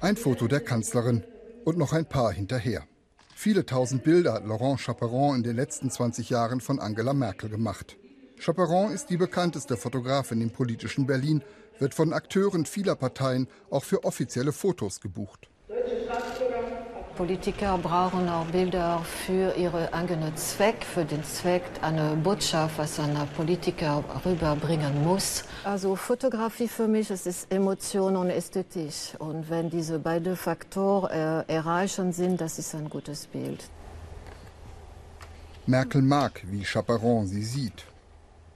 Ein Foto der Kanzlerin und noch ein paar hinterher. Viele tausend Bilder hat Laurent Chaperon in den letzten 20 Jahren von Angela Merkel gemacht. Chaperon ist die bekannteste Fotografin im politischen Berlin, wird von Akteuren vieler Parteien auch für offizielle Fotos gebucht. Politiker brauchen auch Bilder für ihren eigenen Zweck, für den Zweck eine Botschaft, was ein Politiker rüberbringen muss. Also Fotografie für mich es ist Emotion und Ästhetik. Und wenn diese beiden Faktoren äh, erreichen sind, das ist ein gutes Bild. Merkel mag, wie Chaperon sie sieht.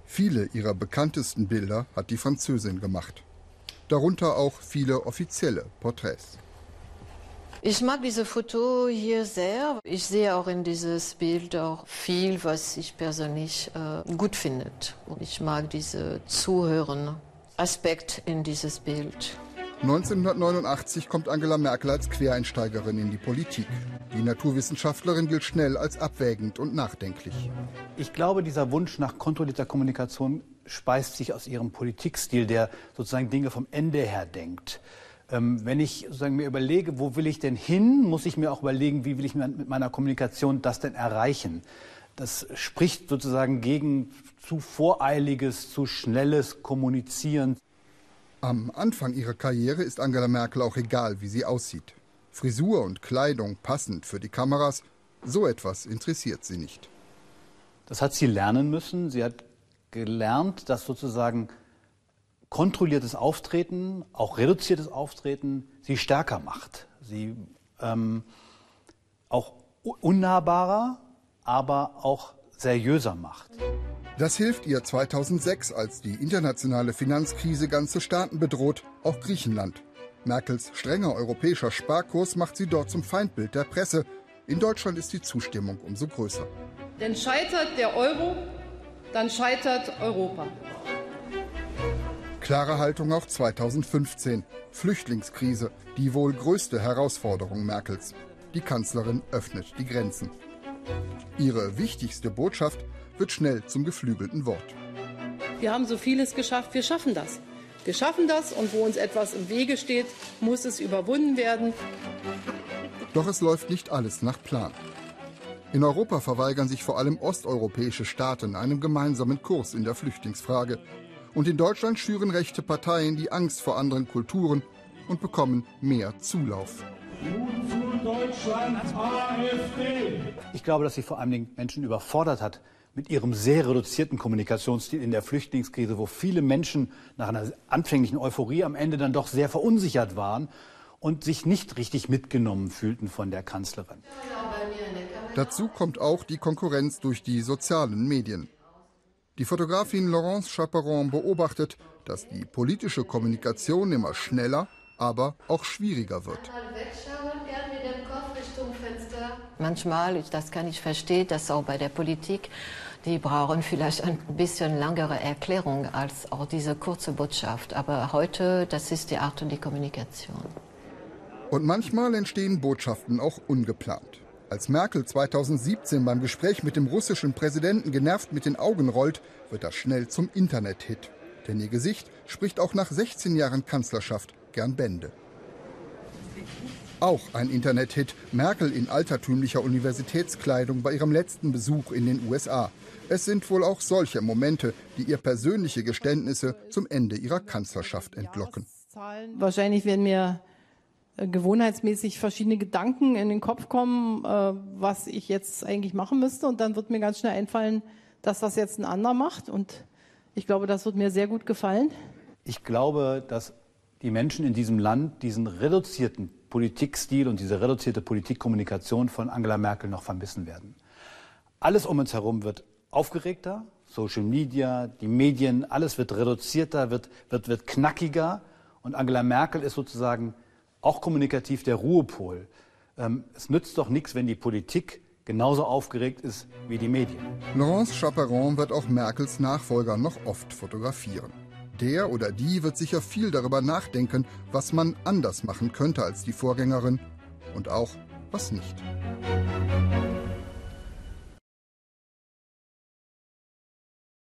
Viele ihrer bekanntesten Bilder hat die Französin gemacht. Darunter auch viele offizielle Porträts. Ich mag diese Foto hier sehr. Ich sehe auch in dieses Bild auch viel, was ich persönlich äh, gut finde. Und ich mag diese Zuhören Aspekt in dieses Bild. 1989 kommt Angela Merkel als Quereinsteigerin in die Politik. Die Naturwissenschaftlerin gilt schnell als abwägend und nachdenklich. Ich glaube, dieser Wunsch nach kontrollierter Kommunikation speist sich aus ihrem Politikstil, der sozusagen Dinge vom Ende her denkt. Ähm, wenn ich sozusagen mir überlege, wo will ich denn hin, muss ich mir auch überlegen, wie will ich mit meiner Kommunikation das denn erreichen. Das spricht sozusagen gegen zu voreiliges, zu schnelles Kommunizieren. Am Anfang ihrer Karriere ist Angela Merkel auch egal, wie sie aussieht. Frisur und Kleidung passend für die Kameras, so etwas interessiert sie nicht. Das hat sie lernen müssen. Sie hat gelernt, dass sozusagen kontrolliertes Auftreten, auch reduziertes Auftreten, sie stärker macht. Sie ähm, auch unnahbarer, aber auch seriöser macht. Das hilft ihr 2006, als die internationale Finanzkrise ganze Staaten bedroht, auch Griechenland. Merkels strenger europäischer Sparkurs macht sie dort zum Feindbild der Presse. In Deutschland ist die Zustimmung umso größer. Denn scheitert der Euro, dann scheitert Europa. Klare Haltung auch 2015. Flüchtlingskrise, die wohl größte Herausforderung Merkels. Die Kanzlerin öffnet die Grenzen. Ihre wichtigste Botschaft wird schnell zum geflügelten Wort. Wir haben so vieles geschafft, wir schaffen das. Wir schaffen das und wo uns etwas im Wege steht, muss es überwunden werden. Doch es läuft nicht alles nach Plan. In Europa verweigern sich vor allem osteuropäische Staaten einem gemeinsamen Kurs in der Flüchtlingsfrage. Und in Deutschland schüren rechte Parteien die Angst vor anderen Kulturen und bekommen mehr Zulauf. Ich glaube, dass sie vor allen Dingen Menschen überfordert hat mit ihrem sehr reduzierten Kommunikationsstil in der Flüchtlingskrise, wo viele Menschen nach einer anfänglichen Euphorie am Ende dann doch sehr verunsichert waren und sich nicht richtig mitgenommen fühlten von der Kanzlerin. Dazu kommt auch die Konkurrenz durch die sozialen Medien. Die Fotografin Laurence Chaperon beobachtet, dass die politische Kommunikation immer schneller, aber auch schwieriger wird. Manchmal, das kann ich verstehen, dass auch bei der Politik, die brauchen vielleicht ein bisschen langere Erklärung als auch diese kurze Botschaft. Aber heute, das ist die Art und die Kommunikation. Und manchmal entstehen Botschaften auch ungeplant. Als Merkel 2017 beim Gespräch mit dem russischen Präsidenten genervt mit den Augen rollt, wird das schnell zum Internet-Hit. Denn ihr Gesicht spricht auch nach 16 Jahren Kanzlerschaft gern Bände. Auch ein Internet-Hit, Merkel in altertümlicher Universitätskleidung bei ihrem letzten Besuch in den USA. Es sind wohl auch solche Momente, die ihr persönliche Geständnisse zum Ende ihrer Kanzlerschaft entlocken. Wahrscheinlich werden mir gewohnheitsmäßig verschiedene Gedanken in den Kopf kommen, äh, was ich jetzt eigentlich machen müsste. Und dann wird mir ganz schnell einfallen, dass das jetzt ein anderer macht. Und ich glaube, das wird mir sehr gut gefallen. Ich glaube, dass die Menschen in diesem Land diesen reduzierten Politikstil und diese reduzierte Politikkommunikation von Angela Merkel noch vermissen werden. Alles um uns herum wird aufgeregter, Social Media, die Medien, alles wird reduzierter, wird, wird, wird knackiger. Und Angela Merkel ist sozusagen auch kommunikativ der Ruhepol. Ähm, es nützt doch nichts, wenn die Politik genauso aufgeregt ist wie die Medien. Laurence Chaperon wird auch Merkels Nachfolger noch oft fotografieren. Der oder die wird sicher viel darüber nachdenken, was man anders machen könnte als die Vorgängerin und auch was nicht.